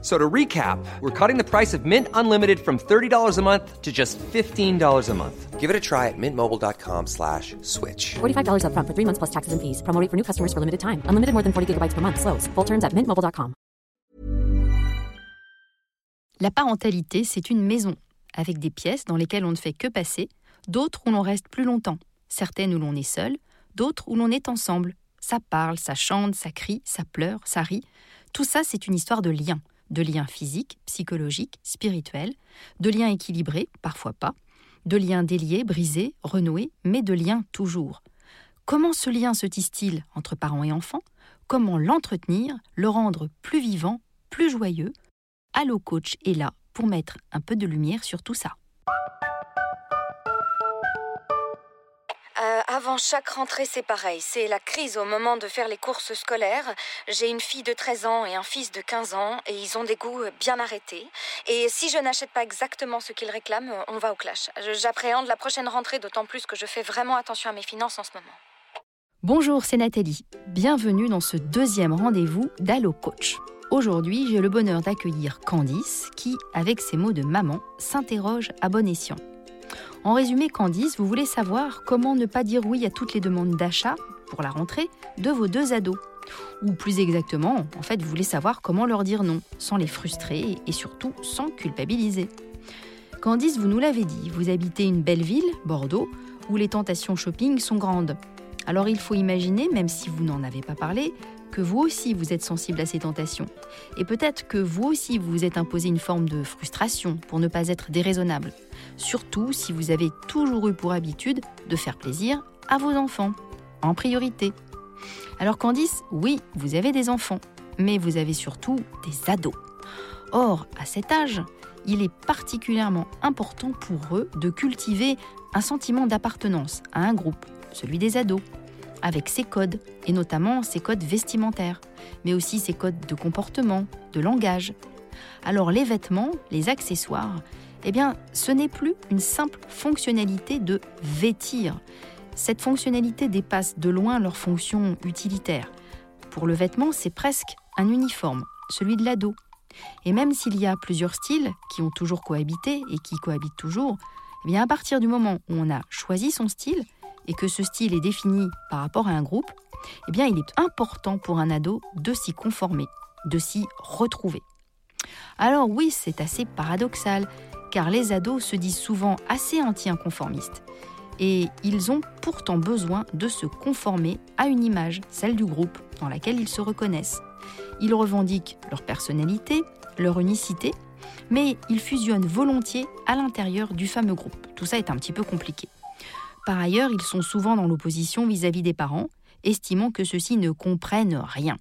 So to recap, we're cutting the price of Mint Unlimited from $30 a month to just $15 a month. Give it a try at mintmobile.com slash switch. $45 upfront for three months plus taxes and fees. Promo rate for new customers for limited time. Unlimited more than 40 gigabytes per month. Slows. Full terms at mintmobile.com. La parentalité, c'est une maison, avec des pièces dans lesquelles on ne fait que passer, d'autres où l'on reste plus longtemps, certaines où l'on est seul, d'autres où l'on est ensemble. Ça parle, ça chante, ça crie, ça pleure, ça rit. Tout ça, c'est une histoire de liens de liens physiques, psychologiques, spirituels, de liens équilibrés, parfois pas, de liens déliés, brisés, renoués, mais de liens toujours. Comment ce lien se tisse-t-il entre parents et enfants? Comment l'entretenir, le rendre plus vivant, plus joyeux? Allo Coach est là pour mettre un peu de lumière sur tout ça. Euh, avant chaque rentrée, c'est pareil. C'est la crise au moment de faire les courses scolaires. J'ai une fille de 13 ans et un fils de 15 ans et ils ont des goûts bien arrêtés. Et si je n'achète pas exactement ce qu'ils réclament, on va au clash. J'appréhende la prochaine rentrée, d'autant plus que je fais vraiment attention à mes finances en ce moment. Bonjour, c'est Nathalie. Bienvenue dans ce deuxième rendez-vous d'Allo Coach. Aujourd'hui, j'ai le bonheur d'accueillir Candice qui, avec ses mots de maman, s'interroge à bon escient. En résumé, Candice, vous voulez savoir comment ne pas dire oui à toutes les demandes d'achat pour la rentrée de vos deux ados. Ou plus exactement, en fait, vous voulez savoir comment leur dire non, sans les frustrer et surtout sans culpabiliser. Candice, vous nous l'avez dit, vous habitez une belle ville, Bordeaux, où les tentations shopping sont grandes. Alors il faut imaginer, même si vous n'en avez pas parlé, que vous aussi vous êtes sensible à ces tentations. Et peut-être que vous aussi vous vous êtes imposé une forme de frustration pour ne pas être déraisonnable. Surtout si vous avez toujours eu pour habitude de faire plaisir à vos enfants, en priorité. Alors Candice, oui, vous avez des enfants, mais vous avez surtout des ados. Or, à cet âge, il est particulièrement important pour eux de cultiver un sentiment d'appartenance à un groupe, celui des ados avec ses codes, et notamment ses codes vestimentaires, mais aussi ses codes de comportement, de langage. Alors les vêtements, les accessoires, eh bien, ce n'est plus une simple fonctionnalité de vêtir. Cette fonctionnalité dépasse de loin leur fonction utilitaire. Pour le vêtement, c'est presque un uniforme, celui de l'ado. Et même s'il y a plusieurs styles qui ont toujours cohabité et qui cohabitent toujours, eh bien à partir du moment où on a choisi son style, et que ce style est défini par rapport à un groupe, eh bien, il est important pour un ado de s'y conformer, de s'y retrouver. Alors oui, c'est assez paradoxal, car les ados se disent souvent assez anti-inconformistes. Et ils ont pourtant besoin de se conformer à une image, celle du groupe, dans laquelle ils se reconnaissent. Ils revendiquent leur personnalité, leur unicité, mais ils fusionnent volontiers à l'intérieur du fameux groupe. Tout ça est un petit peu compliqué. Par ailleurs, ils sont souvent dans l'opposition vis-à-vis des parents, estimant que ceux-ci ne comprennent rien.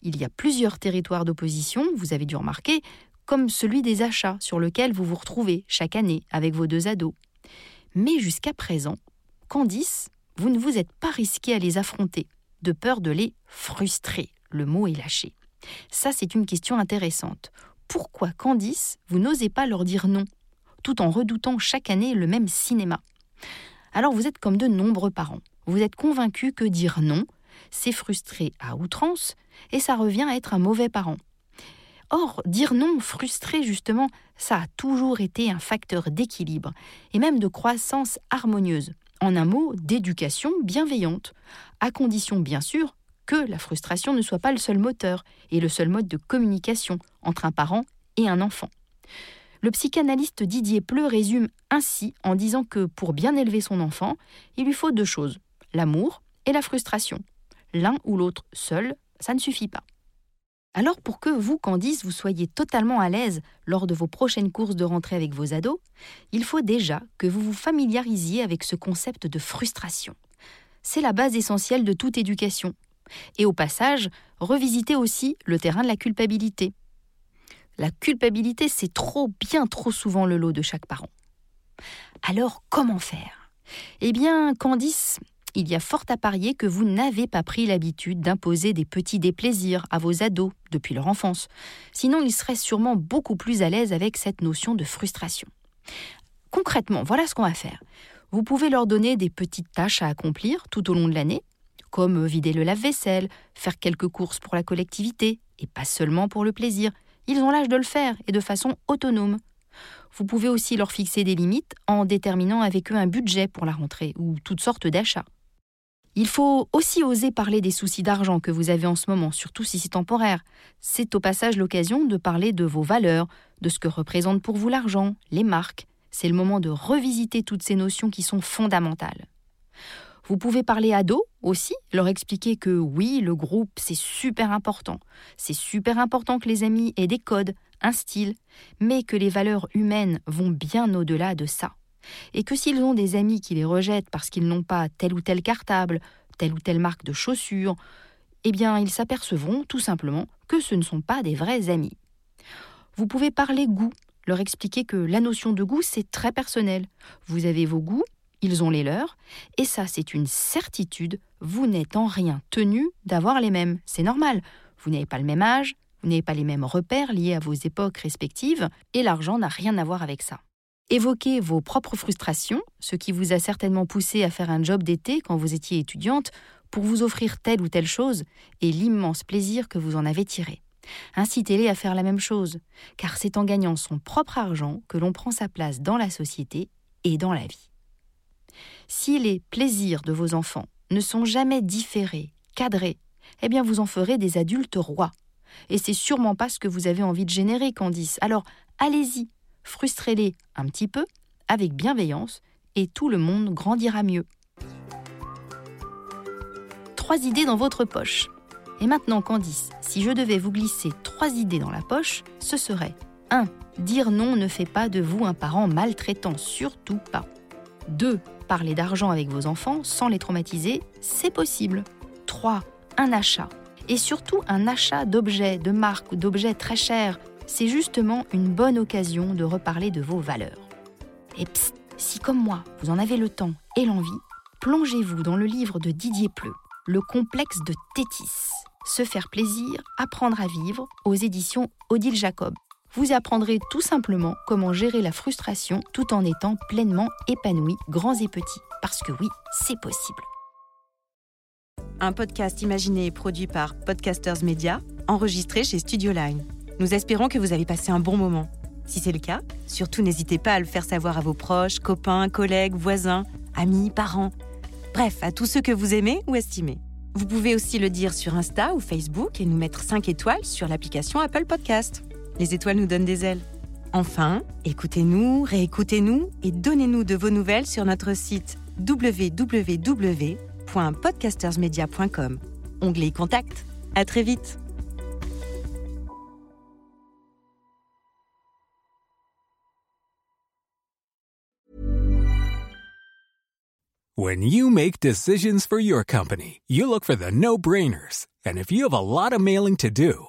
Il y a plusieurs territoires d'opposition, vous avez dû remarquer, comme celui des achats sur lequel vous vous retrouvez chaque année avec vos deux ados. Mais jusqu'à présent, Candice, vous ne vous êtes pas risqué à les affronter, de peur de les frustrer. Le mot est lâché. Ça, c'est une question intéressante. Pourquoi, Candice, vous n'osez pas leur dire non, tout en redoutant chaque année le même cinéma? Alors vous êtes comme de nombreux parents. Vous êtes convaincus que dire non, c'est frustrer à outrance et ça revient à être un mauvais parent. Or, dire non frustré, justement, ça a toujours été un facteur d'équilibre et même de croissance harmonieuse. En un mot, d'éducation bienveillante, à condition bien sûr que la frustration ne soit pas le seul moteur et le seul mode de communication entre un parent et un enfant. Le psychanalyste Didier Pleu résume ainsi en disant que pour bien élever son enfant, il lui faut deux choses, l'amour et la frustration. L'un ou l'autre seul, ça ne suffit pas. Alors pour que vous, Candice, vous soyez totalement à l'aise lors de vos prochaines courses de rentrée avec vos ados, il faut déjà que vous vous familiarisiez avec ce concept de frustration. C'est la base essentielle de toute éducation. Et au passage, revisitez aussi le terrain de la culpabilité. La culpabilité, c'est trop, bien trop souvent le lot de chaque parent. Alors, comment faire? Eh bien, Candice, il y a fort à parier que vous n'avez pas pris l'habitude d'imposer des petits déplaisirs à vos ados depuis leur enfance. Sinon, ils seraient sûrement beaucoup plus à l'aise avec cette notion de frustration. Concrètement, voilà ce qu'on va faire. Vous pouvez leur donner des petites tâches à accomplir tout au long de l'année, comme vider le lave-vaisselle, faire quelques courses pour la collectivité, et pas seulement pour le plaisir. Ils ont l'âge de le faire et de façon autonome. Vous pouvez aussi leur fixer des limites en déterminant avec eux un budget pour la rentrée ou toutes sortes d'achats. Il faut aussi oser parler des soucis d'argent que vous avez en ce moment, surtout si c'est temporaire. C'est au passage l'occasion de parler de vos valeurs, de ce que représente pour vous l'argent, les marques. C'est le moment de revisiter toutes ces notions qui sont fondamentales. Vous pouvez parler à dos aussi, leur expliquer que oui, le groupe, c'est super important. C'est super important que les amis aient des codes, un style, mais que les valeurs humaines vont bien au-delà de ça. Et que s'ils ont des amis qui les rejettent parce qu'ils n'ont pas tel ou tel cartable, telle ou telle marque de chaussures, eh bien, ils s'apercevront tout simplement que ce ne sont pas des vrais amis. Vous pouvez parler goût, leur expliquer que la notion de goût, c'est très personnel. Vous avez vos goûts, ils ont les leurs, et ça c'est une certitude, vous n'êtes en rien tenu d'avoir les mêmes, c'est normal, vous n'avez pas le même âge, vous n'avez pas les mêmes repères liés à vos époques respectives, et l'argent n'a rien à voir avec ça. Évoquez vos propres frustrations, ce qui vous a certainement poussé à faire un job d'été quand vous étiez étudiante, pour vous offrir telle ou telle chose, et l'immense plaisir que vous en avez tiré. Incitez-les à faire la même chose, car c'est en gagnant son propre argent que l'on prend sa place dans la société et dans la vie. Si les plaisirs de vos enfants ne sont jamais différés, cadrés, eh bien vous en ferez des adultes rois. Et c'est sûrement pas ce que vous avez envie de générer, Candice. Alors allez-y, frustrez-les un petit peu, avec bienveillance, et tout le monde grandira mieux. Trois idées dans votre poche. Et maintenant, Candice, si je devais vous glisser trois idées dans la poche, ce serait 1. Dire non ne fait pas de vous un parent maltraitant, surtout pas. 2. Parler d'argent avec vos enfants sans les traumatiser, c'est possible. 3. Un achat. Et surtout un achat d'objets, de marques ou d'objets très chers. C'est justement une bonne occasion de reparler de vos valeurs. Et psst, si comme moi, vous en avez le temps et l'envie, plongez-vous dans le livre de Didier Pleu, Le complexe de Tétis. Se faire plaisir, apprendre à vivre, aux éditions Odile Jacob vous apprendrez tout simplement comment gérer la frustration tout en étant pleinement épanoui, grands et petits. Parce que oui, c'est possible. Un podcast imaginé et produit par Podcasters Media, enregistré chez Studio Line. Nous espérons que vous avez passé un bon moment. Si c'est le cas, surtout n'hésitez pas à le faire savoir à vos proches, copains, collègues, voisins, amis, parents. Bref, à tous ceux que vous aimez ou estimez. Vous pouvez aussi le dire sur Insta ou Facebook et nous mettre 5 étoiles sur l'application Apple Podcast. Les étoiles nous donnent des ailes. Enfin, écoutez-nous, réécoutez-nous et donnez-nous de vos nouvelles sur notre site www.podcastersmedia.com. Onglet Contact. À très vite. When you make decisions for your company, you look for the no-brainers. And if you have a lot of mailing to do,